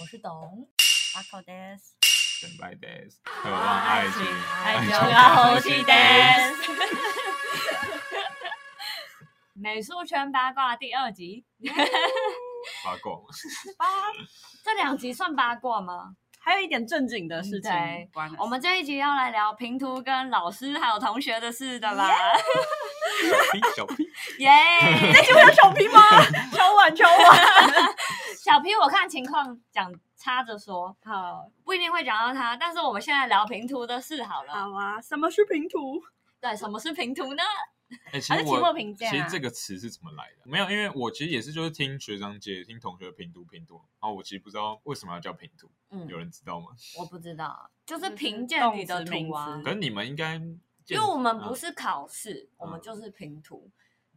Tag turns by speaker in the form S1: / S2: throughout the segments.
S1: 我是董。
S2: 阿口 des，
S3: 等待 days，渴望爱情，
S1: 爱就
S3: 就
S1: 要呼吸
S3: 呼吸
S1: days
S3: days。
S1: 美术圈八卦第二集，
S3: 八卦，八。
S1: 这两集算八卦吗？
S2: 还有一点正经的事情
S1: 对，
S2: 关了
S1: 我们这一集要来聊平图跟老师还有同学的事的啦，
S3: 小屁小屁，
S1: 耶！
S2: 这集会有小 P 吗？敲 碗敲碗。
S1: 小 P 我看情况讲插着说，
S2: 好，
S1: 不一定会讲到他，但是我们现在聊平图的事好了。
S2: 好啊。什么是平图？
S1: 对，什么是平图呢？
S3: 哎、其实
S2: 还是期末
S3: 我
S2: 评价
S3: 其实这个词是怎么来的？没有，因为我其实也是就是听学长姐、听同学评读评读，然后我其实不知道为什么要叫评读，
S1: 嗯
S3: 有人知道吗？
S1: 我不知道，就
S2: 就是是
S1: 评鉴里的
S2: 名
S1: 图啊。
S3: 可是你们应该，
S1: 因为我们不
S3: 嗯
S1: 是考试，我们
S3: 嗯
S1: 就是评图。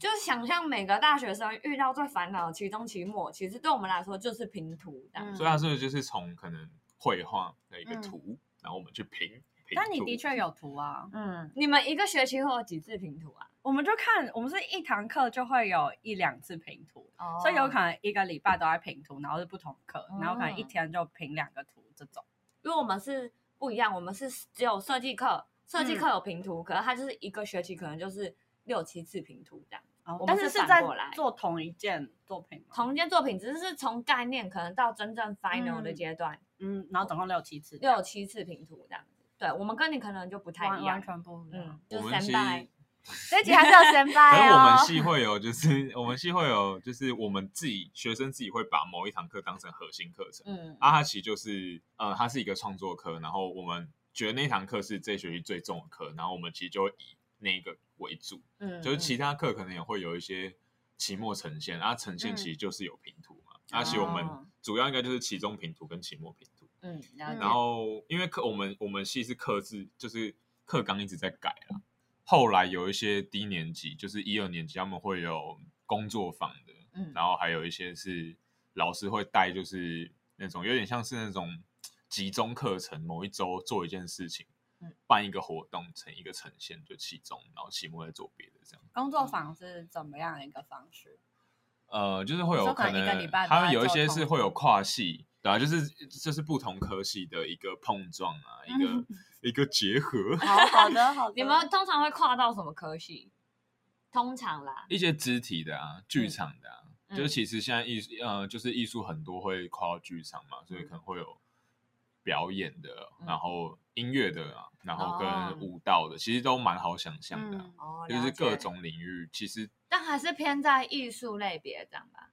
S1: 就是想象每个大学生遇到最烦恼的期中、期末，其实对我们来说就是拼图这样。
S2: 嗯
S3: 所以他是不是就是从可能绘画的一个
S2: 嗯
S3: 图，然后我们去评。评
S2: 但你的确有图啊。
S1: 嗯，你们一个学期会有几次拼图啊？
S2: 我们就看，我们是一堂课就会有一两次拼图，
S1: 哦
S2: 所以有可能一个礼拜都在拼图，然后是不同课，然后可能一
S1: 嗯
S2: 天就评两个图这种。
S1: 因为我们是不一样，我们是只有设计课，设计
S2: 嗯
S1: 课有平图，可是它就是一个学期可能就是六七次平图这样。
S2: 但是是在做同一件作品吗？
S1: 同一件作品，只是从概念可能到真正 final 的
S2: 嗯
S1: 阶段，
S2: 嗯，然后总共六七次，
S1: 六七次评图这样子。对，我们跟你可能就不太一样
S2: 完完。全不一样
S1: 嗯。，就
S3: 我
S1: 是
S3: 们其实
S1: 三拜，这一集还是有三
S3: 可
S1: 拜哦。
S3: 是我们系会有，就是 我们系会有，就是我们自己学生自己会把某一堂课当成核心课程，
S1: 嗯
S3: 啊，哈其实就是呃，它是一个创作课，然后我们觉得那堂课是这学期最重的课，然后我们其实就会以那个为主，
S1: 嗯，
S3: 就是其他课可能也会有一些期末呈现，啊，呈现其实就是有平图嘛，那、其实我们
S1: 哦。
S3: 主要应该就是期中平图跟期末平图，
S1: 嗯，
S3: 然后因为课我们我们系是课制，就是课纲一直在改啦。后来有一些低年级，就是一二年级，他们会有工作坊的，
S1: 嗯
S3: 然后还有一些是老师会带，就是那种有点像是那种集中课程，某一周做一件事情，
S1: 嗯
S3: 办一个活动成一个呈现，就期中，然后期末再做别的这样。
S2: 工作坊是怎么样一个方式？
S3: 呃，就是会有可
S2: 能
S3: 他们有一些是会有跨系，对啊，就是就是不同科系的一个碰撞啊，一个、
S2: 嗯
S3: 一个结合。
S2: 好好的好的，
S1: 你们通常会跨到什么科系？通常啦，
S3: 一些肢体的啊，剧场的啊，
S1: 嗯
S3: 就是其实现在艺术呃，就是艺术很多会跨到剧场嘛，所以可能会有表演的，
S1: 嗯
S3: 然后音乐的啊，然后
S1: 哦
S3: 跟舞蹈的，其实都蛮好想象的啊、
S2: 嗯
S1: 哦，
S3: 就是各，种领域，其实
S1: 但还是偏在艺术类别这样吧。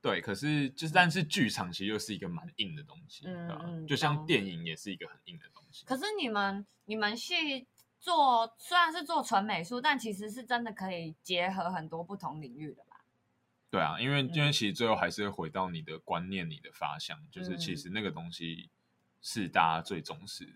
S3: 对，可是就是但是剧场其实又是一个蛮硬的东西，
S1: 嗯
S3: 对吧
S1: 嗯
S3: 就像
S1: 懂
S3: 电影也是一个很硬的东西。
S1: 可是你们你们去做虽然是做纯美术，但其实是真的可以结合很多不同领域的吧？
S3: 对啊，因为因为
S1: 嗯
S3: 其实最后还是会回到你的观念、你的发想，就是其
S1: 嗯
S3: 实那个东西是大家最重视的。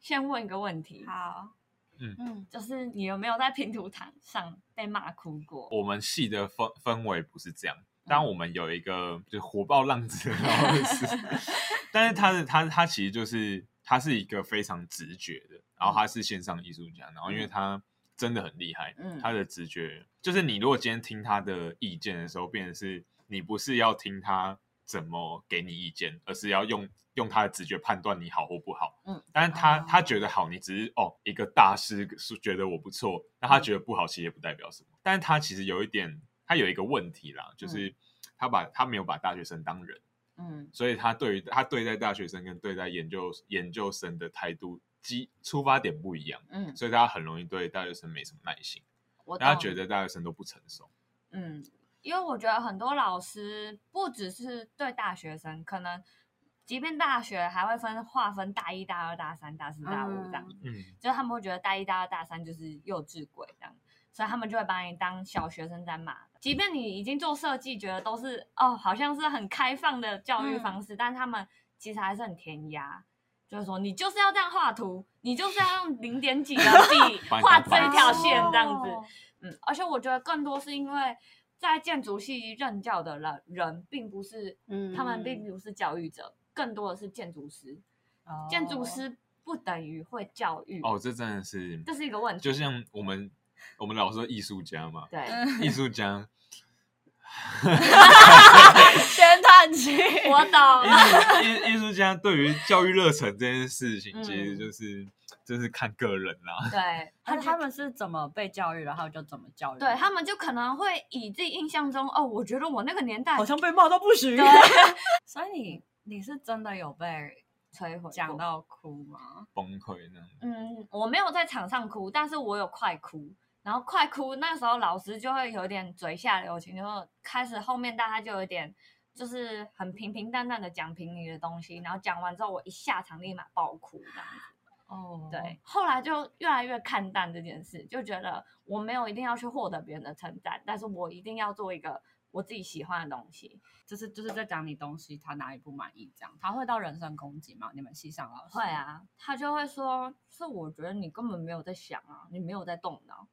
S1: 先问一个问题，
S2: 好，
S3: 嗯。
S2: 嗯，
S1: 就是你有没有在拼图堂上被骂哭过？
S3: 我们系的氛氛围不是这样，
S1: 嗯。
S3: 当我们有一个就是火爆浪子的老师，但是他的他他其实就是他是一个非常直觉的，然后他是线上艺术家，然后因为他真的很厉害，
S1: 嗯。
S3: 他的直觉就是你如果今天听他的意见的时候，变成是你不是要听他怎么给你意见，而是要用用他的直觉判断你好或不好。
S1: 嗯，
S3: 但是他、
S2: 哦
S3: 他觉得好，你只是哦一个大师是觉得我不错，那他觉得不好，其实也不代表什么。但是他其实有一点，他有一个问题啦，就是他把他没有把大学生当人，
S1: 嗯
S3: 所以他对于他对待大学生跟对待研究研究生的态度基出发点不一样，
S1: 嗯，
S3: 所以他很容易对大学生没什么耐心，
S1: 我懂
S3: 然后他觉得大学生都不成熟。
S1: 嗯，因为我觉得很多老师不只是对大学生，可能即便大学还会分划分大一、大二、大三、大四、大五这样，
S2: 嗯
S3: 嗯，
S1: 就是他们会觉得大一、大二、大三就是幼稚鬼这样，所以他们就会把你当小学生在骂。即便你已经做设计，觉得都是哦，好像是很开放的教育方式，但他们其实还是很填鸭。就是说，你就是要这样画图，你就是要用零点几的 笔画
S3: 当
S1: 这一条线这样子。
S2: 哦
S1: 嗯，而且我觉得更多是因为在建筑系任教的人人，并不是，
S2: 嗯
S1: 他们并不是教育者，更多的是建筑师。建筑师不等于会教育，
S3: 哦，这真的是，
S1: 这是一个问题。
S3: 就像我们我们老说艺术家嘛，
S1: 对，
S2: 嗯
S3: 艺术家
S2: 先叹气。
S1: 我懂
S3: 艺。艺艺术家对于教育热忱这件事情，
S1: 嗯
S3: 其实就是就是看个人啦。
S1: 对，
S2: 他他们是怎么被教育，然后就怎么教育。
S1: 对他们就可能会以自己印象中，哦，我觉得我那个年代
S2: 好像被骂到不行。
S1: 对
S2: 所以你你是真的有被
S1: 摧毁。
S2: 讲到哭吗？
S3: 崩溃那样。
S1: 嗯，我没有在场上哭，但是我有快哭。然后快哭，那时候老师就会有点嘴下留情，就开始后面大家就有点就是很平平淡淡的讲评你的东西，然后讲完之后我一下场立马爆哭这样子。
S2: 哦，
S1: 对，后来就越来越看淡这件事，就觉得我没有一定要去获得别人的称赞，但是我一定要做一个我自己喜欢的东西。
S2: 就是就是在讲你东西，他哪里不满意这样，他会到人身攻击吗？你们系上老师
S1: 会，啊，他就会说，是我觉得你根本没有在想啊，你没有在动脑。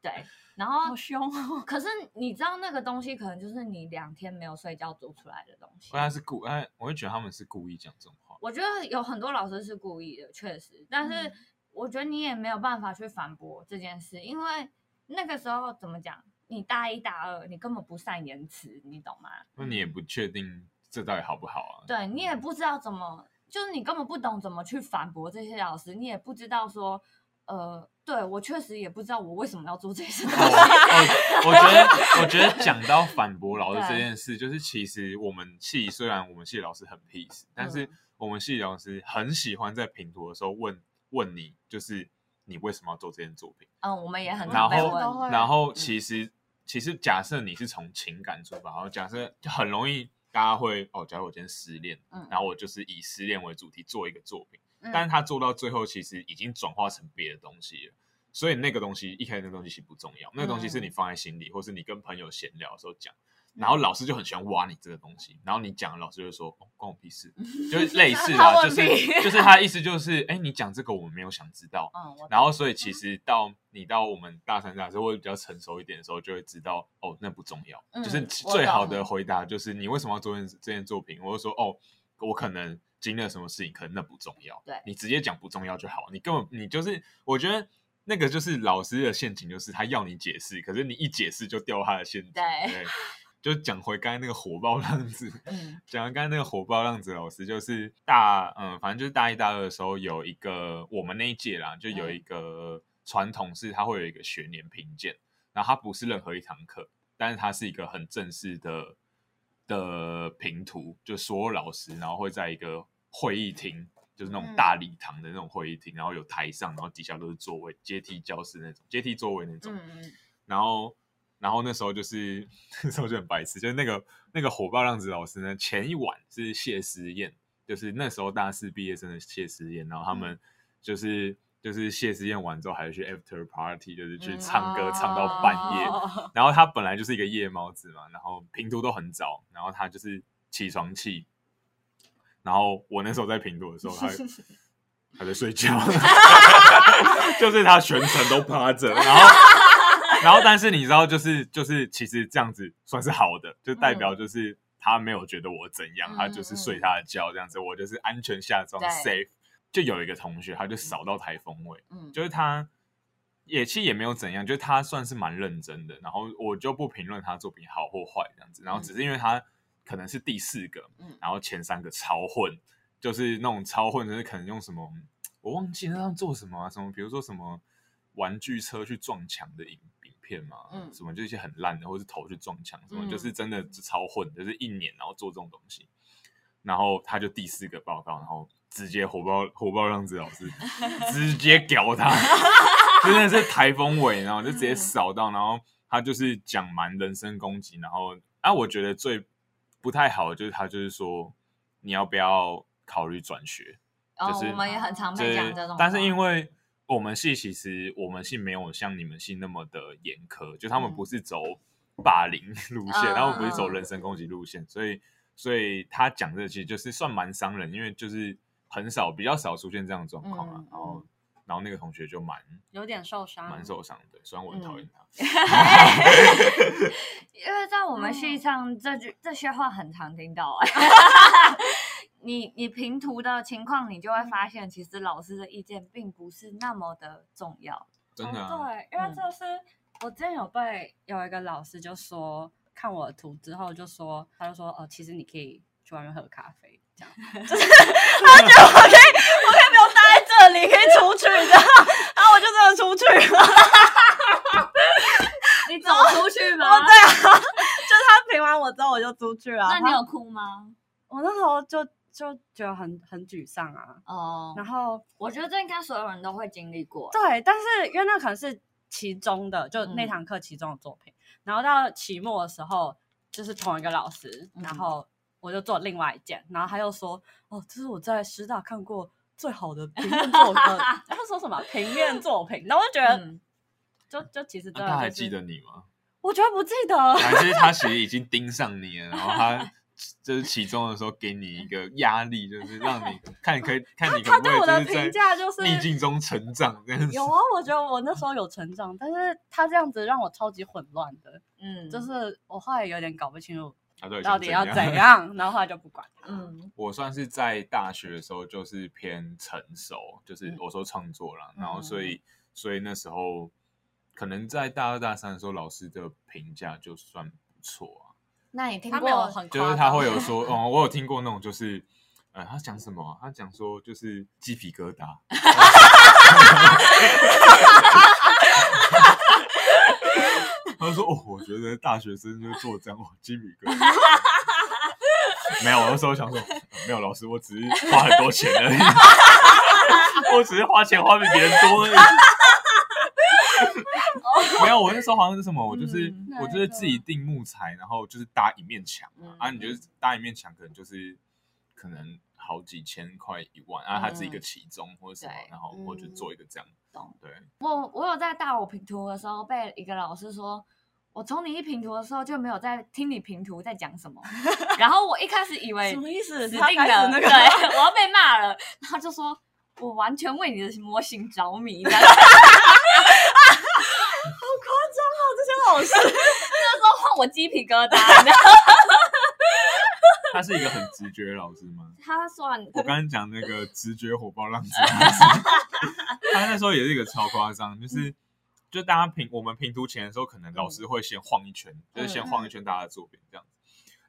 S1: 对，然后
S2: 好凶哦。
S1: 可是你知道那个东西可能就是你两天没有睡觉做出来的东西。
S3: 他是故，哎，我会觉得他们是故意讲这种话。
S1: 我觉得有很多老师是故意的，确实，但是
S2: 嗯
S1: 我觉得你也没有办法去反驳这件事，因为那个时候怎么讲，你大一大二，你根本不善言辞，你懂吗？
S3: 那你也不确定这到底好不好啊？
S1: 对你也不知道怎么，就是你根本不懂怎么去反驳这些老师，你也不知道说，呃，对我确实也不知道我为什么要做这些东
S3: 哦
S1: 西。
S3: 哦，我觉得，我觉得讲到反驳老师这件事，就是其实我们系虽然我们系老师很 peace，但是我们系老师很喜欢在评图的时候问问你，就是你为什么要做这件作品？
S1: 嗯，我们也很
S3: 然后然后
S1: 嗯
S3: 其实其实假设你是从情感出发，然后假设就很容易大家会哦，假如我今天失恋，
S1: 嗯
S3: 然后我就是以失恋为主题做一个作品，
S1: 嗯
S3: 但是他做到最后其实已经转化成别的东西了。所以那个东西一开始那个东西其实不重要，那个东西是你放在心里，或是你跟朋友闲聊的时候讲，然后老师就很喜欢挖你这个东西，然后你讲，老师就说哦关我屁事，就是类似啊，就是就是他的意思就是，哎，你讲这个我们没有想知道，
S2: 嗯，
S3: 然后所以其实到你到我们大三、大四或者比较成熟一点的时候，就会知道哦，那不重要。
S1: 嗯
S3: 就是最好的回答就是你为什么要做这件这件作品？我就说哦，我可能经历了什么事情，可能那不重要。
S1: 对
S3: 你直接讲不重要就好。你根本你就是，我觉得那个就是老师的陷阱，就是他要你解释，可是你一解释就掉他的陷阱。
S1: 对
S3: 对，就讲回刚才那个火爆浪子，
S1: 嗯
S3: 讲完刚才那个火爆浪子老师，就是大嗯，反正就是大一大二的时候有一个我们那一届啦，就有一个传统是他会有一个学年评鉴，然后他不是任何一堂课，但是他是一个很正式的的评图，就所有老师，然后会在一个会议厅，就是那种大礼堂的那种会议厅，然后有台上，然后底下都是座位，阶梯教室那种，阶梯座位那种，
S1: 嗯嗯，
S3: 然后，然后那时候就是 那时候就很白痴，就是那个那个火爆浪子老师呢，前一晚是谢师宴，就是那时候大四毕业生的谢师宴，然后他们就是、就是谢师宴完之后还去 after party，就是去唱歌、
S1: 嗯。
S3: 唱到半夜。
S2: 哦。
S3: 然后他本来就是一个夜猫子嘛，然后平图都很早，然后他就是起床气。然后我那时候在平度的时候，他 他在睡觉，就是他全程都趴着，然后然后但是你知道，就是就是其实这样子算是好的，就代表就是他没有觉得我怎样，
S1: 嗯
S3: 他就是睡他的觉这样子，我就是安全下装 safe。就有一个同学，他就扫到台风尾，
S1: 嗯，
S3: 就是他也其实也没有怎样，就是他算是蛮认真的。然后我就不评论他作品好或坏这样子，然后只是因为他可能是第四个，
S1: 嗯。
S3: 然后前三个超混，就是那种超混，就是可能用什么我忘记那样做什么啊，什么比如说什么玩具车去撞墙的影影片嘛，
S1: 嗯
S3: 什么就一些很烂的，或是头去撞墙，什么、
S1: 嗯。
S3: 就是真的是超混，就是一年然后做这种东西。然后他就第四个报告，然后直接火爆火爆让子老师 直接屌他，真的是台风尾，然后就直接扫到，然后他就是讲蛮人身攻击，然后啊，我觉得最不太好的就是他就是说你要不要考虑转学，就是
S1: 我们也很常被
S3: 对
S1: 讲这种话，
S3: 但是因为我们系其实我们系没有像你们系那么的严苛，就他们
S1: 嗯。
S3: 不是走霸凌路线，
S1: 嗯
S3: 他们不是走
S1: 嗯
S3: 人身攻击路线，所以所以他讲这个其实就是算蛮伤人，因为就是很少比较少出现这样的状况啊
S1: 嗯，
S3: 然后然后那个同学就蛮
S2: 有点受伤，
S3: 蛮受伤的，虽然我很讨厌他
S1: 因为在我们系上，这句这些话很常听到、哎，你你平图的情况，你就会发现，其实老师的意见并不是那么的重要。
S3: 真的啊，
S2: 哦、对，因为
S1: 嗯
S2: 这是、我之前有被有一个老师就说，看我的图之后就说，他就说哦，其实你可以去外面喝咖啡，这样就是他觉得我可以，这里，可以出去的，然后我就真的出去了。
S1: 你走出去吗？
S2: 哦，对啊，就是他评完我之后我就出去了。
S1: 那你有哭吗？
S2: 我那时候就就觉得很很沮丧啊。
S1: 哦，
S2: 然后
S1: 我觉得这应该所有人都会经历过。
S2: 对，但是因为那可能是其中的，就那
S1: 嗯
S2: 堂课其中的作品。然后到期末的时候，就是同一个老师，
S1: 嗯
S2: 然后我就做另外一件，然后他又说：“哦，这是我在师大看过最好的平面作品。呃 ”他说什么平面作品？然后我就觉得，
S1: 嗯，
S2: 就就其实
S3: 他还记得你吗？
S2: 我觉得不记得。
S3: 还是他其实已经盯上你了，然后他 就是其中的时候给你一个压力，就是让你看可以看你可
S2: 他
S3: 不可
S2: 对我的评
S3: 以就是在
S2: 价就是
S3: 逆境中成长这样子。
S2: 有啊，我觉得我那时候有成长，但是他这样子让我超级混乱的，
S1: 嗯，
S2: 就是我后来有点搞不清楚
S3: 他到底
S2: 到底要怎？样，然后他就不管他。
S1: 嗯
S3: 我算是在大学的时候就是偏成熟，就是
S1: 嗯
S3: 我说创作啦，
S1: 嗯
S3: 然后所以所以那时候可能在大二大三的时候，老师的评价就算不错啊，
S1: 那你听过
S2: 很
S3: 就是他会有说，哦，我有听过那种就是。呃，他讲什么啊、他讲说就是鸡皮疙瘩，他说：“哦，我觉得大学生就做这样，哇，鸡皮疙瘩。”没有，我那时候想说，呃没有老师，我只是花很多钱而已，我只是花钱花比别人多而已。没有，我那时候好像是什么，我就是、
S1: 嗯
S3: 我就是自己订木材，然后就是搭一面墙啊，你就是搭一面墙，可能就是可能好几千块一万，然后它是一个其中或者什么，然后我就做一个这样，
S1: 懂。
S3: 对，
S1: 我我有在大我评图的时候被一个老师说，我从你一评图的时候就没有在听你评图在讲什么，然后我一开始以为
S2: 什么意思？
S1: 死
S2: 他
S1: 定了，
S2: 那个
S1: 对，我要被骂了，然后就说我完全为你的模型着迷，这样
S2: 这些老师，
S1: 那时候换我鸡皮疙瘩，
S3: 他是一个很直觉的老师吗？
S1: 他算
S3: 我刚刚讲那个 直觉火爆浪子他那时候也是一个超夸张，就是就大家评我们评图前的时候，可能老师会先晃一圈，就是先晃一圈大家的作品这样子。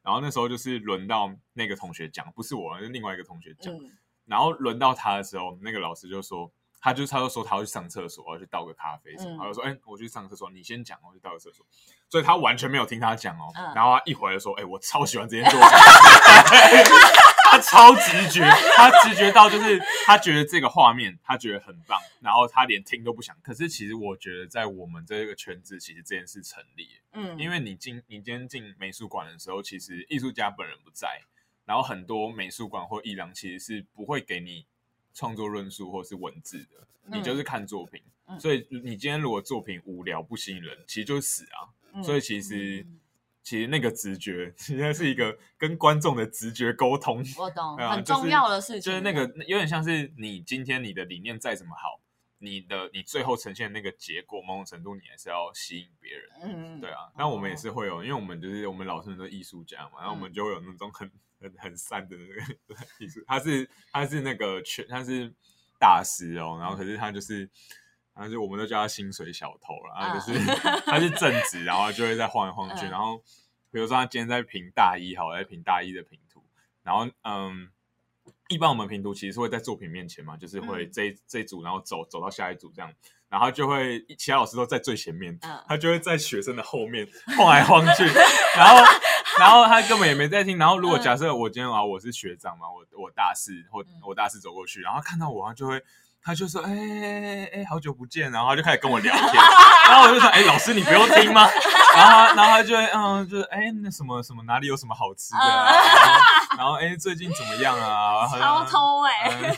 S3: 然后那时候就是轮到那个同学讲，不是我，是另外一个同学讲。
S1: 嗯
S3: 然后轮到他的时候，那个老师就说，他就他就说他要去上厕所，我要去倒个咖啡什么，
S1: 嗯
S3: 他就说，哎、我去上厕所，你先讲，我去倒个厕所。所以他完全没有听他讲哦。
S1: 嗯
S3: 然后他一回来就说，哎、我超喜欢这件作品，他超直觉，他直觉到就是他觉得这个画面他觉得很棒，然后他连听都不想。可是其实我觉得在我们这个圈子，其实这件事成立，
S1: 嗯，
S3: 因为你进你今天进美术馆的时候，其实艺术家本人不在，然后很多美术馆或艺廊其实是不会给你创作论述或是文字的，你就是看作品。
S1: 嗯
S3: 所以你今天如果作品无聊不吸引人，其实就是死啊。
S1: 嗯
S3: 所以其实、其实那个直觉，其实是一个跟观众的直觉沟通。
S1: 我懂，很重要的事情，
S3: 就是那个有点像是你今天你的理念再怎么好，你的你最后呈现的那个结果，某种程度你还是要吸引别人。
S1: 嗯，
S3: 对啊，那我们也是会有，因为我们就是我们老师们都艺术家嘛，然后我们就会有那种很很很散的那个艺术，他是他是那个全他是大师哦，然后可是他就是。然后就我们都叫他薪水小偷了，然后就是、他是正直，然后就会在晃来晃去，
S1: 嗯
S3: 然后比如说他今天在评大一，好，在评大一的评图，然后嗯，一般我们评读其实是会在作品面前嘛，就是会
S1: 嗯。
S3: 这一这一组，然后走走到下一组这样，然后就会其他老师都在最前面，
S1: 嗯。
S3: 他就会在学生的后面晃来晃去，然后然后他根本也没在听。然后如果假设我今天啊我是学长嘛，我我大四或
S1: 嗯。
S3: 我大四走过去，然后他看到我，他就会。他就说：“哎哎哎，好久不见。”然后他就开始跟我聊天，然后我就说：“哎、老师，你不用听吗？”然后他，然后他就会嗯，就是哎、那什么什么哪里有什么好吃的、啊，然后然后哎、最近怎么样啊？
S1: 超偷哎、
S3: 嗯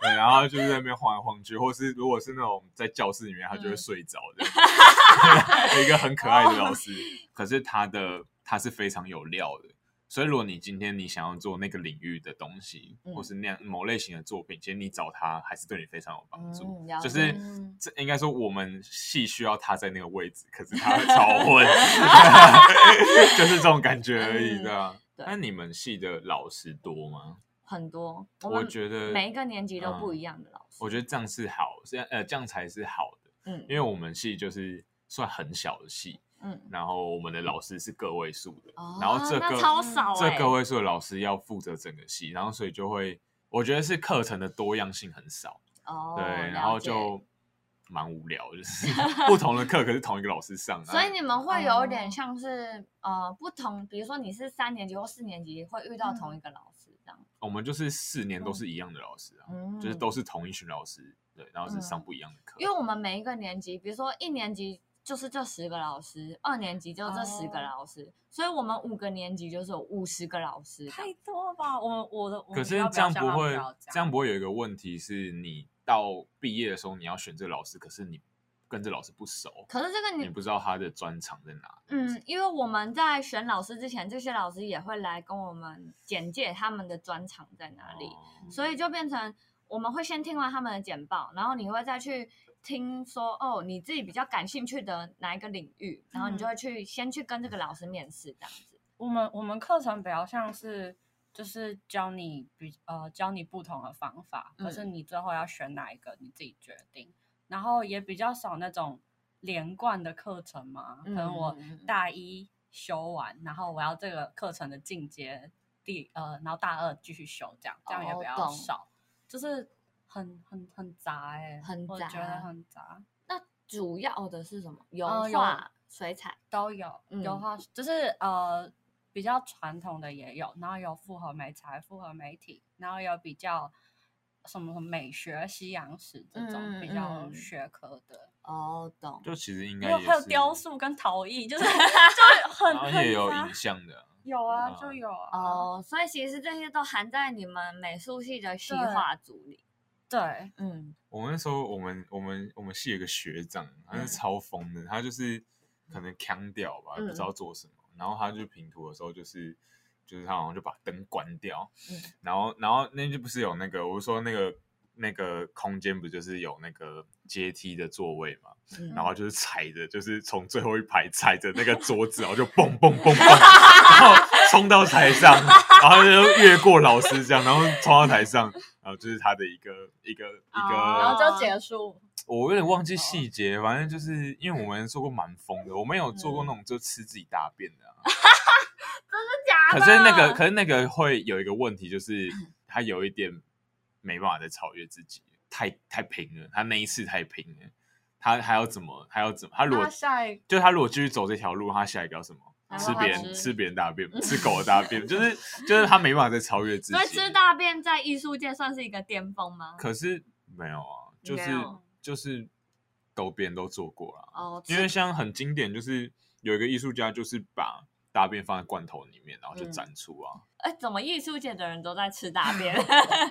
S3: 对，然后就是在那边晃来晃去，或是如果是那种在教室里面，他就
S1: 嗯
S3: 会睡着的，有 一个很可爱的老师，可是他的他是非常有料的。所以，如果你今天你想要做那个领域的东西，
S1: 嗯
S3: 或是那样某类型的作品，其实你找他还是对你非常有帮助。
S1: 嗯
S3: 就是
S1: 嗯
S3: 这应该说我们系需要他在那个位置，可是他会超混，就是这种感觉而已，
S1: 嗯
S3: 对啊。
S1: 对
S3: 那你们系的老师多吗？
S1: 很多，我
S3: 我觉得
S1: 每一个年级都不
S3: 嗯
S1: 一样的老师，
S3: 我觉得这样是好，这样呃这样才是好的，
S1: 嗯
S3: 因为我们系就是算很小的系，
S1: 嗯，
S3: 然后我们的老师是个位数的，
S1: 哦
S3: 然后这
S1: 那
S3: 个
S1: 超少欸
S3: 这个位数的老师要负责整个系，然后所以就会，我觉得是课程的多样性很少，
S1: 哦，
S3: 对，然后就蛮无聊，就是 不同的课可是同一个老师上，
S1: 所以你们会有点
S2: 哦
S1: 像是、呃不同，比如说你是三年级或四年级会遇到
S2: 嗯
S1: 同一个老师这样，
S3: 我们就是四年都是一样的老师啊，
S1: 嗯
S3: 就是都是同一群老师，对，然后是上不一样的课，
S1: 因为我们每一个年级，比如说一年级就是这十个老师，二年级就这十个
S2: 哦
S1: 老师，所以我们五个年级就是有五十个老师。
S2: 太多了吧？我我的我
S3: 可是这样不会这样不会有一个问题是你到毕业的时候你要选这个老师，可是你跟这老师不熟，
S1: 可是这个你
S3: 你不知道他的专长在哪。
S1: 嗯，因为我们在选老师之前，这些老师也会来跟我们简介他们的专长在哪里，
S3: 哦
S1: 所以就变成我们会先听完他们的简报，然后你会再去听说哦，你自己比较感兴趣的哪一个领域，然后你就会去、先去跟这个老师面试这样子。
S2: 我们我们课程比较像是就是教你比呃教你不同的方法，可是
S1: 嗯
S2: 你最后要选哪一个你自己决定，然后也比较少那种连贯的课程嘛，可能我大一修完，然后我要这个课程的进阶第呃，然后大二继续修，这样这样也比较少，就是很很很杂哎、
S1: 很杂
S2: 我觉得很杂。
S1: 那主要的是什么？油画、水彩。
S2: 都有，有
S1: 嗯
S2: 画就是呃比较传统的也有，然后有复合美材、复合媒体，然后有比较什么什么美学、西洋史这种
S1: 嗯
S2: 比较
S1: 嗯
S2: 学科的，
S1: 哦，懂。
S3: 就其实应
S2: 该有还有雕塑跟陶艺，就是 就很
S3: 也有影像的啊，
S2: 有啊，
S3: 嗯
S2: 就有啊，
S1: 哦，所以其实这些都含在你们美术系的西
S2: 对
S1: 画组里。
S2: 对，
S1: 嗯，
S3: 我们那时候，我们我们我们系有个学长，他是
S1: 嗯。
S3: 超疯的，他就是可能腔掉吧，
S1: 嗯。
S3: 不知道做什么。然后他就平图的时候，就是就是他好像就把灯关掉，
S1: 嗯。
S3: 然后然后那就不是有那个，我是说那个那个空间不就是有那个阶梯的座位嘛？
S1: 嗯。
S3: 然后就是踩着，就是从最后一排踩着那个桌子，然后就蹦蹦蹦蹦，然后冲到台上，然后就越过老师这样，然后冲到台上，然后就是他的一个一个一个，
S1: 哦
S2: 然后就结束。
S3: 我有点忘记细节，反正就是因为我们做过蛮疯的，我们有做过
S1: 嗯
S3: 那种就吃自己大便的、啊，
S1: 假的
S3: 可是那个可是那个会有一个问题，就是他有一点没办法再超越自己，太太平了，他那一次太平了，他还要怎么还要怎么，他如果
S2: 那下一
S3: 就他如果继续走这条路，他下一个要什么？
S1: 还
S3: 吃别人
S2: 吃
S3: 吃别人大便，吃狗的大便，就是就是他没办法再超越自己
S1: 所以。吃大便在艺术界算是一个巅峰吗？
S3: 可是没有啊，就是就是都别人都做过了。
S1: 哦，
S3: 因为像很经典，就是有一个艺术家，就是把大便放在罐头里面，然后就
S1: 嗯
S3: 展出啊。
S1: 哎，怎么艺术界的人都在吃大 便？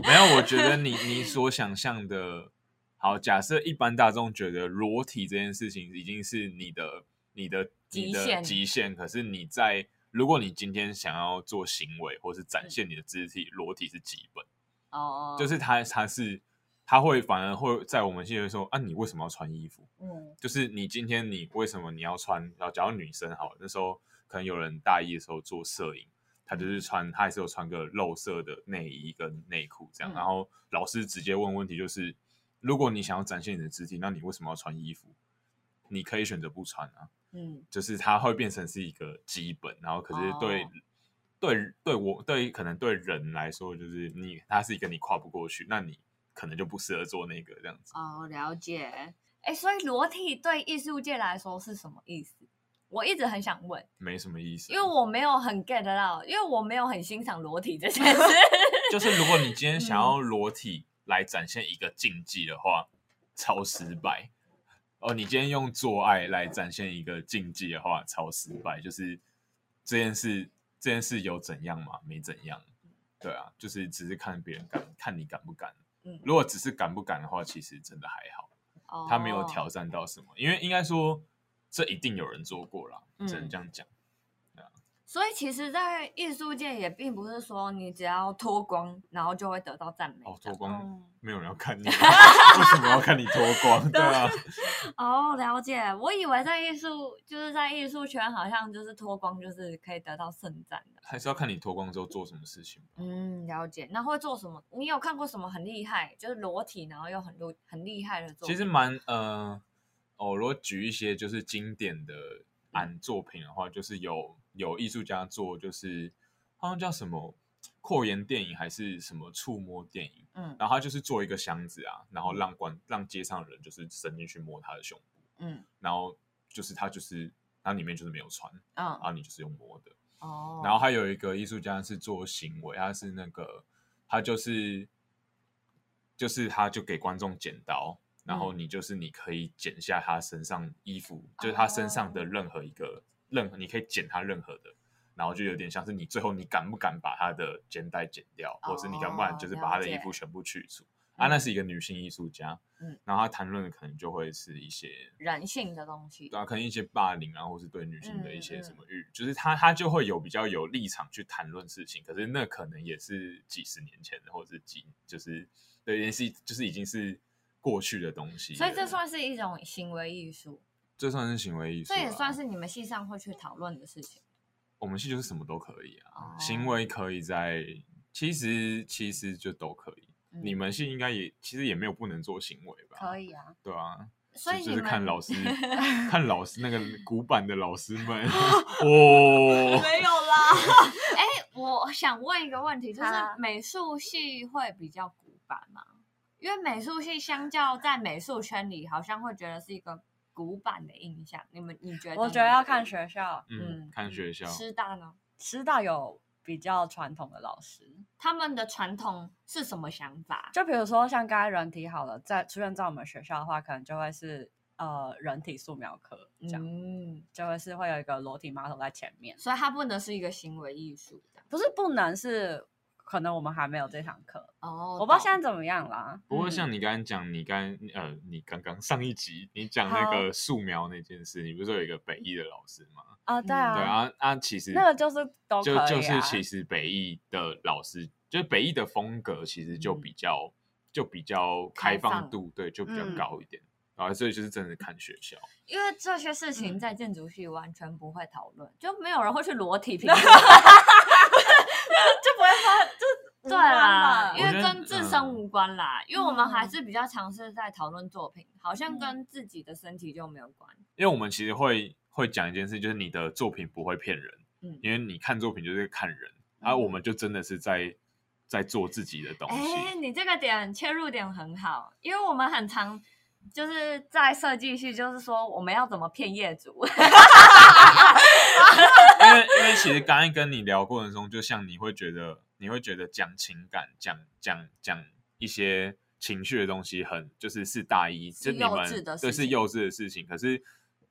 S3: 没有，我觉得你你所想象的，好，假设一般大众觉得裸体这件事情已经是你的你的你的
S1: 极限
S3: 极限，可是你在如果你今天想要做行为或是展现你的肢体，裸体是基本，
S1: 哦，
S3: 就是他他是他会反而会在我们现在说啊，你为什么要穿衣服？
S1: 嗯
S3: 就是你今天你为什么你要穿？然后假如女生好了，那时候可能有人大一的时候做摄影，他就是穿，他还是有穿个露色的内衣跟内裤这样。
S1: 嗯
S3: 然后老师直接问问题就是，如果你想要展现你的肢体，那你为什么要穿衣服？你可以选择不穿啊，
S1: 嗯
S3: 就是它会变成是一个基本，然后可是对、
S1: 哦
S3: 对对我对可能对人来说，就是你它是一个你跨不过去，那你可能就不适合做那个这样子。
S1: 哦，了解。哎，所以裸体对艺术界来说是什么意思？我一直很想问，
S3: 没什么意思啊，
S1: 因为我没有很 get 到，因为我没有很欣赏裸体这件 事。
S3: 就是如果你今天想
S1: 嗯
S3: 要裸体来展现一个竞技的话，超失败。哦，你今天用做爱来展现一个竞技的话，超失败。就是这件事，这件事有怎样吗？没怎样。对啊，就是只是看别人敢，看你敢不敢。
S1: 嗯
S3: 如果只是敢不敢的话，其实真的还好，他没有挑
S1: 哦。
S3: 战到什么。因为应该说，这一定有人做过啦，
S1: 嗯
S3: 只能这样讲。
S1: 所以其实，在艺术界也并不是说你只要脱光，然后就会得到赞美。
S3: 哦，脱光
S2: 嗯
S3: 没有人要看你，为什么要看你脱光？对啊。
S1: 哦，了解。我以为在艺术，就是在艺术圈，好像就是脱光就是可以得到盛赞的。
S3: 还是要看你脱光之后做什么事情。
S1: 嗯，了解。那会做什么？你有看过什么很厉害，就是裸体，然后又很厉很厉害的作品？
S3: 其实蛮呃，哦，如果举一些就是经典的案作品的话，就是有有艺术家做，就是好像叫什么扩延电影还是什么触摸电影，
S2: 嗯
S3: 然后他就是做一个箱子啊，然后让观让街上的人就是伸进去摸他的胸部，
S2: 嗯
S3: 然后就是他就是它里面就是没有穿，
S2: 嗯
S3: 然后你就是用摸的。
S2: 哦，
S3: 然后还有一个艺术家是做行为，他是那个他就是就是他就给观众剪刀，然后
S2: 嗯
S3: 你就是你可以剪下他身上衣服，就是他身上的任何一个任何你可以剪他任何的。然后就有点像是你最后你敢不敢把他的肩带剪掉，或者是你敢不敢就是把他的衣服全部去除？啊，那是一个女性艺术家，
S2: 嗯
S3: 然后她谈论的可能就会是一些
S1: 人性的东西
S3: 对。啊，可能一些霸凌啊，或是对女性的一些
S2: 嗯
S3: 什么欲，就是她她就会有比较有立场去谈论事情，可是那可能也是几十年前的，或者是几就是对，也是就是已经是过去的东西，
S1: 所以这算是一种行为艺术，
S3: 这算是行为艺术、啊，
S1: 这也算是你们系上会去讨论的事情。
S3: 我们系就是什么都可以啊，
S1: 哦
S3: 行为可以在，其实其实就都可以。
S2: 嗯
S3: 你们系应该也其实也没有不能做行为吧？
S2: 可以啊，
S3: 对啊，
S1: 所以
S3: 就就是 看老师看老师那个古板的老师们，哦，
S2: 没有啦，
S1: 哎，我想问一个问题，就是
S2: 啊
S1: 美术系会比较古板吗？因为美术系相较在美术圈里，好像会觉得是一个古板的印象。你们你觉得？
S2: 我觉得要看学校，
S3: 嗯，看学校，
S1: 师大呢，
S2: 师大有比较传统的老师，
S1: 他们的传统是什么想法？
S2: 就比如说像刚才人体好了，在出现在我们学校的话，可能就会是呃人体素描课这样，
S1: 嗯，
S2: 就会是会有一个裸体 model 在前面，
S1: 所以它不能是一个行为艺术。
S2: 不是不能是，可能我们还没有这堂课，
S1: 哦
S2: 我不知道现在怎么样啦。
S3: 不过像你刚刚讲，你刚呃，你刚刚上一集你讲那个素描那件事，你不是说有一个北艺的老师吗？
S2: 啊，对啊，
S3: 对啊啊，其实
S2: 那个就是都、啊，
S3: 就就是其实北艺的老师，就是北艺的风格其实就比较、就比较开
S1: 开放
S3: 放度，对，就比较
S2: 嗯。
S3: 高一点。然后所以就是真的看学校，
S1: 因为这些事情
S2: 嗯。
S1: 在建筑系完全不会讨论，就没有人会去裸体评
S2: 就
S1: 论。
S2: 不会发，就
S1: 对啦，因为跟自身
S3: 嗯
S1: 无关啦，因为我们还
S2: 嗯
S1: 是比较尝试在讨论作品，好像
S2: 嗯
S1: 跟自己的身体就没有关。
S3: 因为我们其实会会讲一件事，就是你的作品不会骗人，
S1: 嗯
S3: 因为你看作品就是看人，而、我们就真的是在在做自己的东西。
S1: 哎，你这个点切入点很好，因为我们很常就是在设计系，就是说我们要怎么骗业主。
S3: 因为因为其实刚刚跟你聊过程中，就像你会觉得你会觉得讲情感、讲讲讲一些情绪的东西很就是是大一，
S1: 是
S3: 就你们
S1: 幼稚的事情
S3: 对是幼稚的事情，可是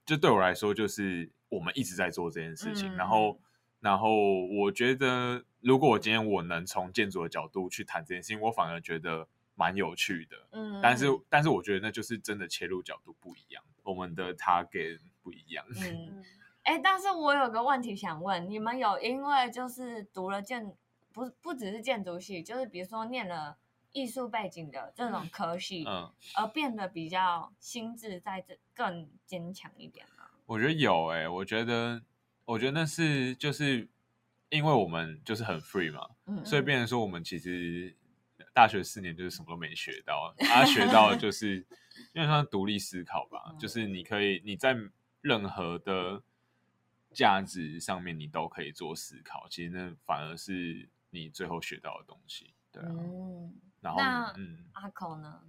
S3: 就对我来说，就是我们一直在做这件事情，
S1: 嗯
S3: 然后然后我觉得如果我今天我能从建筑的角度去谈这件事情，我反而觉得蛮有趣的。
S1: 嗯
S3: 但是，但是我觉得那就是真的切入角度不一样，我们的 target 不一样。
S1: 嗯，哎，但是我有个问题想问，你们有因为就是读了建，不不只是建筑系，就是比如说念了艺术背景的这种科系，
S3: 嗯，
S1: 而变得比较心智在这更坚强一点吗？
S3: 我觉得有哎、我觉得，我觉得那是就是因为我们就是很 free 嘛，
S1: 嗯，
S3: 所以变成说我们其实大学四年就是什么都没学到，他，学到的就 是因为像独立思考吧，
S1: 嗯
S3: 就是你可以你在任何的价值上面你都可以做思考，其实那反而是你最后学到的东西，对啊，
S1: 嗯，
S3: 然后嗯，
S1: 阿口呢？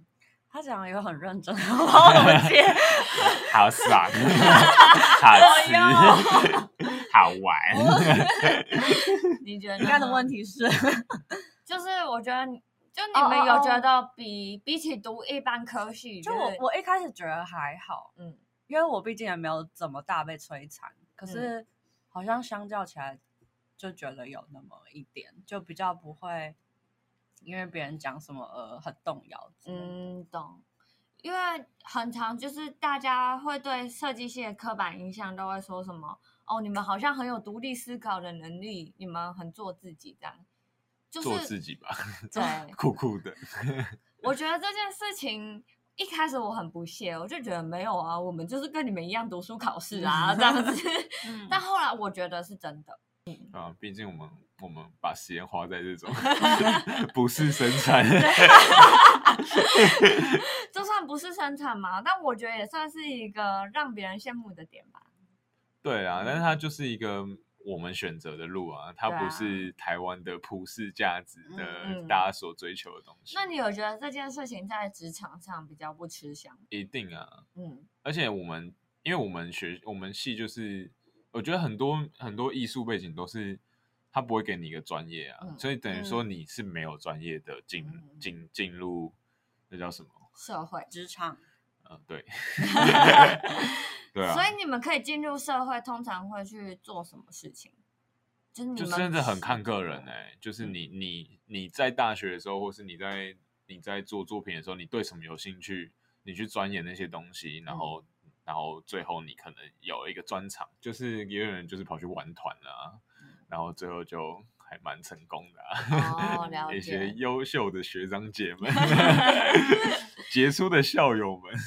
S2: 他讲的也很认真。
S3: 好爽，好吃，好玩。
S1: 你觉得
S2: 应该的问
S1: 题
S2: 题是，
S1: 就是，我觉得你就你们有觉得比比起读一般科系，
S2: 就我我一开始觉得还好，
S1: 嗯
S2: 因为我毕竟也没有怎么大被摧残，可
S1: 嗯
S2: 是好像相较起来，就觉得有那么一点，就比较不会因为别人讲什么而很动摇。
S1: 嗯懂。因为很长就是大家会对设计系的刻板印象都会说什么哦，你们好像很有独立思考的能力，你们很做自己这样，就是
S3: 做自己吧，
S1: 对，
S3: 酷酷的。
S1: 我觉得这件事情一开始我很不屑，我就觉得没有啊，我们就是跟你们一样读书考试啊，这样子。
S2: 嗯
S1: 但后来我觉得是真的，
S3: 啊，毕竟我们我们把时间花在这种 不是生产，
S1: 就算不是生产嘛，但我觉得也算是一个让别人羡慕的点吧。
S3: 对啊，但是它就是一个我们选择的路啊，它不是台湾的普世价值的
S1: 嗯。
S3: 大家所追求的东西。
S1: 那你有觉得这件事情在职场上比较不吃香？
S3: 一定啊，
S1: 嗯。
S3: 而且我们因为我们学我们系就是，我觉得很多很多艺术背景都是他不会给你一个专业啊，
S1: 嗯
S3: 所以等于说你是没有专业的进
S1: 嗯
S3: 进进入那叫什么？
S1: 社会，
S2: 职场。
S3: 呃，对，对啊，
S1: 所以你们可以进入社会，通常会去做什么事情？就是你们
S3: 就真的很看个人哎、就是
S1: 嗯。
S3: 你你你在大学的时候，或是你在你在做作品的时候，你对什么有兴趣，你去钻研那些东西，然后、
S1: 嗯
S3: 然后最后你可能有一个专长，就是也有人就是跑去玩团啊，
S1: 嗯。
S3: 然后最后就还蛮成功的、啊。
S1: 哦，了
S3: 一些
S1: 解，
S3: 优秀的学长姐们 杰出的校友们，
S1: 嗯，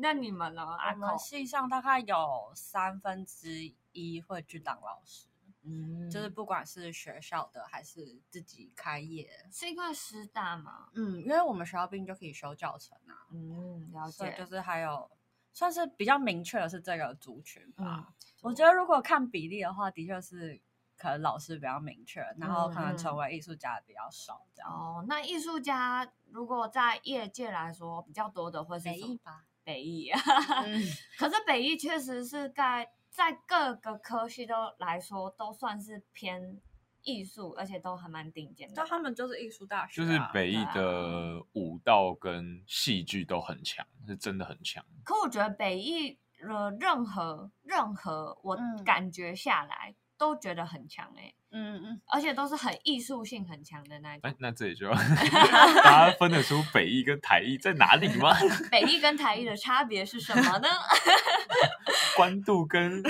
S1: 那你们呢？阿
S2: 我们
S1: 口，
S2: 系上大概有三分之一会去当老师，
S1: 嗯
S2: 就是不管是学校的还是自己开业。
S1: 是因为师大嘛？
S2: 嗯，因为我们学校毕竟就可以修教程啊，
S1: 嗯，了解，
S2: 所以就是还有算是比较明确的是这个族群吧。
S1: 嗯，
S2: 我觉得如果看比例的话，的确是可能老师比较明确，然后可能
S1: 嗯
S2: 成为艺术家的比较少，这样。
S1: 哦，那艺术家如果在业界来说比较多的会是什么？
S2: 吧。
S1: 北艺啊，
S2: 嗯，
S1: 可是北艺确实是在在各个科系都来说都算是偏艺术，而且都还蛮顶尖的
S2: 就。他们就是艺术大学、
S3: 就
S2: 啊，
S3: 是北艺的舞蹈跟戏剧都很强，是真的很强。
S1: 可我觉得北艺的任何任何我
S2: 嗯
S1: 感觉下来都觉得很强哎、
S2: 嗯嗯，
S1: 而且都是很艺术性很强的那一种
S3: 哎。，那这里就要 大家分得出北艺跟台艺在哪里吗？
S1: 北艺跟台艺的差别是什么呢？
S3: 关渡跟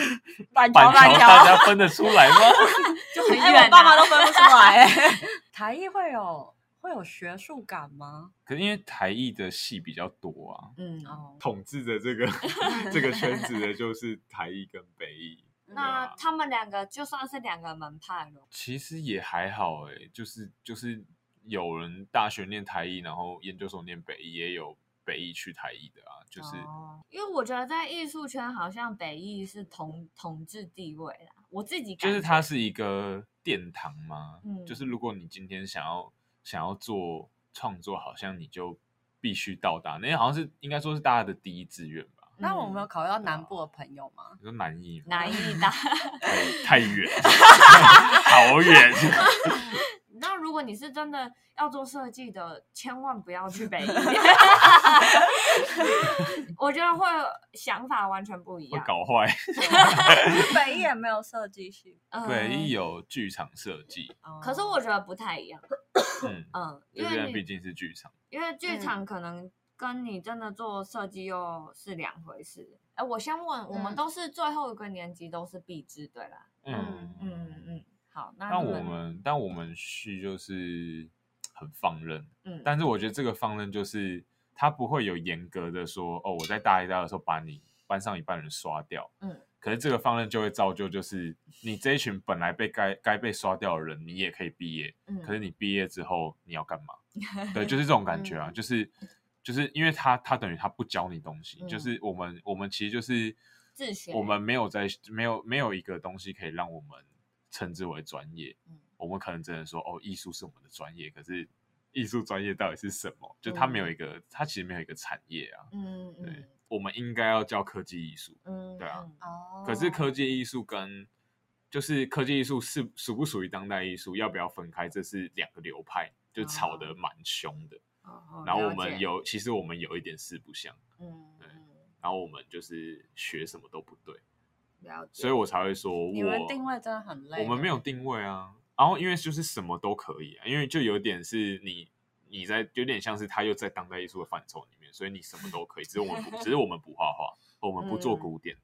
S2: 板
S3: 板桥，
S2: 板
S3: 大家分得出来吗？
S1: 就很
S2: 哎，
S1: 远、啊
S2: 我爸妈都分不出来。台艺会有会有学术感吗？
S3: 可是因为台艺的戏比较多啊，
S1: 嗯，
S2: 哦，
S3: 统治着这个这个圈子的就是台艺跟北艺。
S1: 那他们两个就算是两个门派了。
S3: 其实也还好哎、就是就是有人大学念台艺，然后研究所念北艺，也有北艺去台艺的啊，就是、
S1: 哦，因为我觉得在艺术圈好像北艺是统统治地位啦，我自己感
S3: 就是它是一个殿堂嘛，
S1: 嗯
S3: 就是如果你今天想要想要做创作，好像你就必须到达，那好像是应该说是大家的第一志愿吧。
S2: 那我们有
S1: 嗯
S2: 考虑到南部的朋友吗？
S3: 你说南艺吗
S1: 南艺 大。
S3: 太太远，好远。
S1: 那如果你是真的要做设计的，千万不要去北艺，我觉得会想法完全不一
S3: 会
S1: 样。
S3: 搞坏。
S2: 北艺也没有设计系，
S1: 嗯
S3: 北艺有剧场设计，
S1: 可是我觉得不太一样。
S3: 嗯，
S1: 嗯，
S3: 因
S1: 因为
S3: 毕竟是剧场。
S1: 因为剧
S2: 嗯
S1: 场可能跟你真的做设计又是两回事。哎，我先问，我们
S2: 嗯
S1: 都是最后一个年级都是必知，对啦？
S3: 嗯
S2: 嗯
S1: 嗯嗯，好，那
S3: 但我
S1: 你们
S3: 们但我们是就是很放任，
S1: 嗯，
S3: 但是我觉得这个放任就是他不会有严格的说哦，我在大一大二的时候把你班上一半人刷掉，
S1: 嗯，
S3: 可是这个放任就会造就就是你这一群本来被该该被刷掉的人，你也可以毕业，
S1: 嗯
S3: 可是你毕业之后你要干嘛？对，就是这种感觉啊，
S2: 嗯
S3: 就是就是因为他他等于他不教你东西，
S1: 嗯
S3: 就是我们我们其实就是
S1: 自学
S3: 我们没有在没有没有一个东西可以让我们称之为专业，
S1: 嗯
S3: 我们可能只能说哦，艺术是我们的专业，可是艺术专业到底是什么？就它没有一个，它其实没有一个产业啊。
S1: 嗯
S3: 对
S1: 嗯，
S3: 我们应该要教科技艺术，
S1: 嗯，
S3: 对啊
S1: 嗯
S2: 哦
S3: 可是科技艺术跟就是科技艺术是属不属于当代艺术，要不要分开，这是两个流派，就吵得蛮凶的。
S1: 哦
S3: 然后我们有，其实我们有一点四不像，
S1: 嗯嗯
S3: 然后我们就是学什么都不对，
S1: 了解，
S3: 所以我才会说我
S2: 你们定位真的很累。
S3: 我们没有定位啊。然后因为就是什么都可以啊，因为就有点是你你在有点像是他又在当代艺术的范畴里面，所以你什么都可以，只是我们不只是我们不画画，我们不做
S1: 嗯
S3: 古典。
S2: 嗯，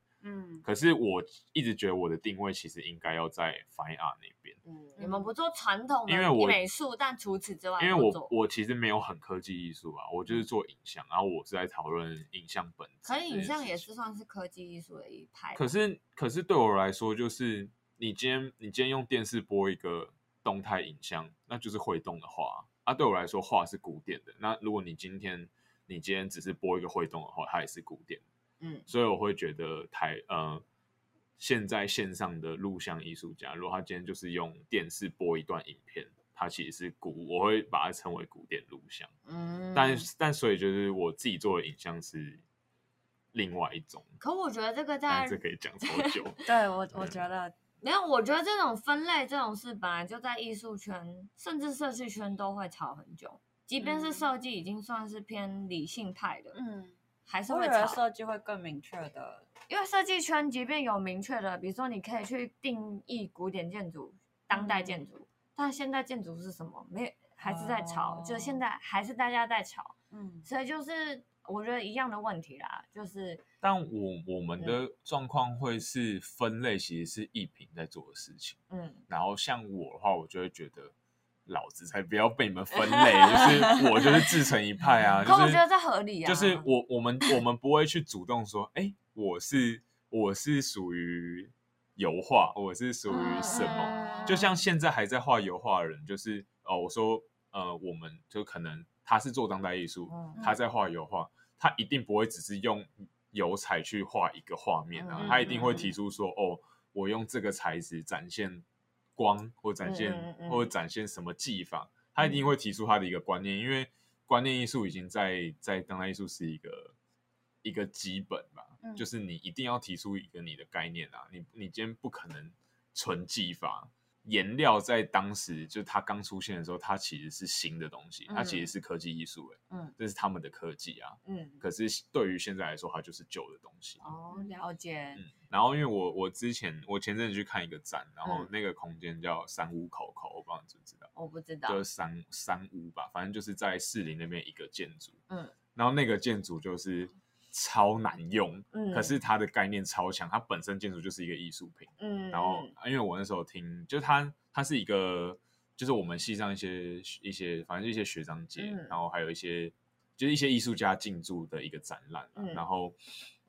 S3: 可是我一直觉得我的定位其实应该要在 Fine Art 那边，
S1: 嗯，你们不做传统的
S3: 因为我
S1: 美术，但除此之外
S3: 因为我我其实没有很科技艺术啊，我就是做影像，然后我是在讨论影像本质。
S1: 可是影像也是。算是科技艺术的一派。
S3: 可是可是对我来说，就是你今天你今天用电视播一个动态影像，那就是会动的画啊。对我来说，画是古典的。那如果你今天你今天只是播一个会动的话，它也是古典的。
S1: 嗯
S3: 所以我会觉得台呃现在线上的录像艺术家，如果他今天就是用电视播一段影片，他其实是古，我会把它称为古典录像。
S1: 嗯，
S3: 但但所以就是我自己做的影像是另外一种，
S1: 可我觉得这个在
S3: 这可以讲超久。
S2: 对我我觉得
S1: 没有，我觉得这种分类这种事本来就在艺术圈，甚至设计圈都会吵很久。即便是
S2: 嗯
S1: 设计已经算是偏理性派的，
S2: 嗯，
S1: 还是
S2: 我觉得
S1: 会吵。
S2: 设计会更明确的，
S1: 因为设计圈即便有明确的，比如说你可以去定义古典建筑、当代建筑，但现代建筑是什么？没有，还是在吵，就
S2: 哦
S1: 现在还是大家在吵，
S2: 嗯
S1: 所以就是我觉得一样的问题啦，就是
S3: 但我我们的状况会是分类，其实是艺品在做的事情。
S1: 嗯，
S3: 然后像我的话，我就会觉得，老子才不要被你们分类，就是我就是自成一派啊，
S1: 我觉得这合理啊，
S3: 就是我我们我们不会去主动说，哎，我是我是属于油画，我是属于什么？
S1: 嗯
S3: 就像现在还在画油画的人，就是哦，我说呃，我们就可能他是做当代艺术，
S1: 嗯。
S3: 他在画油画，他一定不会只是用油彩去画一个画面啊，
S1: 嗯。
S3: 他一定会提出说，哦，我用这个材质展现光，或展现、
S1: 嗯嗯嗯
S3: 或展现什么技法，他一定会提出他的一个观念，因为观念艺术已经在在当代艺术是一个一个基本吧，
S2: 嗯
S3: 就是你一定要提出一个你的概念啊，你你今天不可能纯技法。颜料在当时就它刚出现的时候，它其实是新的东西，它其实
S1: 嗯
S3: 是科技艺术、欸，
S1: 嗯
S3: 这是他们的科技啊。
S1: 嗯，
S3: 可是对于现在来说，它就是旧的东西。
S1: 哦，了解，
S3: 嗯，然后因为我我之前我前阵子去看一个展，然后
S1: 嗯
S3: 那个空间叫三屋口口，我不知道你知不知道，
S1: 我不知道
S3: 就是，三三屋吧，反正就是在士林那边一个建筑。
S1: 嗯
S3: 然后那个建筑就是超难用，
S1: 嗯，
S3: 可是它的概念超强，它本身建筑就是一个艺术品。
S1: 嗯，
S3: 然后因为我那时候听，就是它它是一个，就是我们系上一些一些，反正一些学长姐，
S1: 嗯。
S3: 然后还有一些就是一些艺术家进驻的一个展览、啊
S1: 嗯。
S3: 然后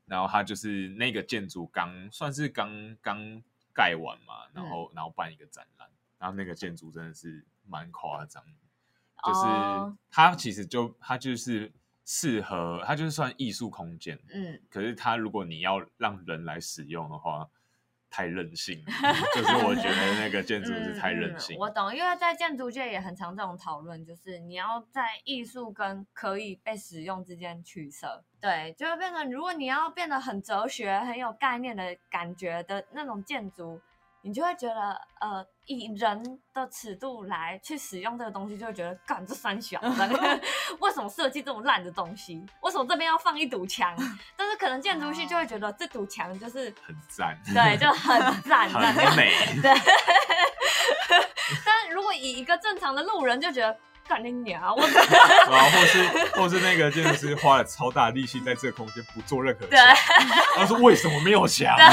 S3: 然后它就是那个建筑刚算是刚刚盖完嘛，然
S1: 嗯。
S3: 后、然后办一个展览，然后那个建筑真的是蛮夸张的，就是
S1: 哦。
S3: 它其实就它就是适合，它就是算艺术空间，
S1: 嗯，
S3: 可是它如果你要让人来使用的话，太任性，就是我觉得那个建筑是太任性。
S1: 嗯嗯我懂，因为在建筑界也很常这种讨论，就是你要在艺术跟可以被使用之间取舍。对，就会变成如果你要变得很哲学、很有概念的感觉的那种建筑，你就会觉得呃，以人的尺度来去使用这个东西，就会觉得干这三小，为什么设计这种烂的东西？为什么这边要放一堵墙？但是可能建筑系就会觉得这堵墙就是
S3: 很赞，
S1: 对，就很 赞，
S3: 很美。
S1: 对，但如果以一个正常的路人就觉得，干你娘！我
S3: 然后或是或是那个建筑师花了超大力气在这个空间不做任何
S1: 对
S3: 墙，他说为什么没有墙？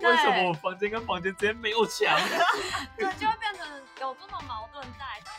S3: 为什么我房间跟房间之间没有墙？
S1: 对，就会变成有这种矛盾在。但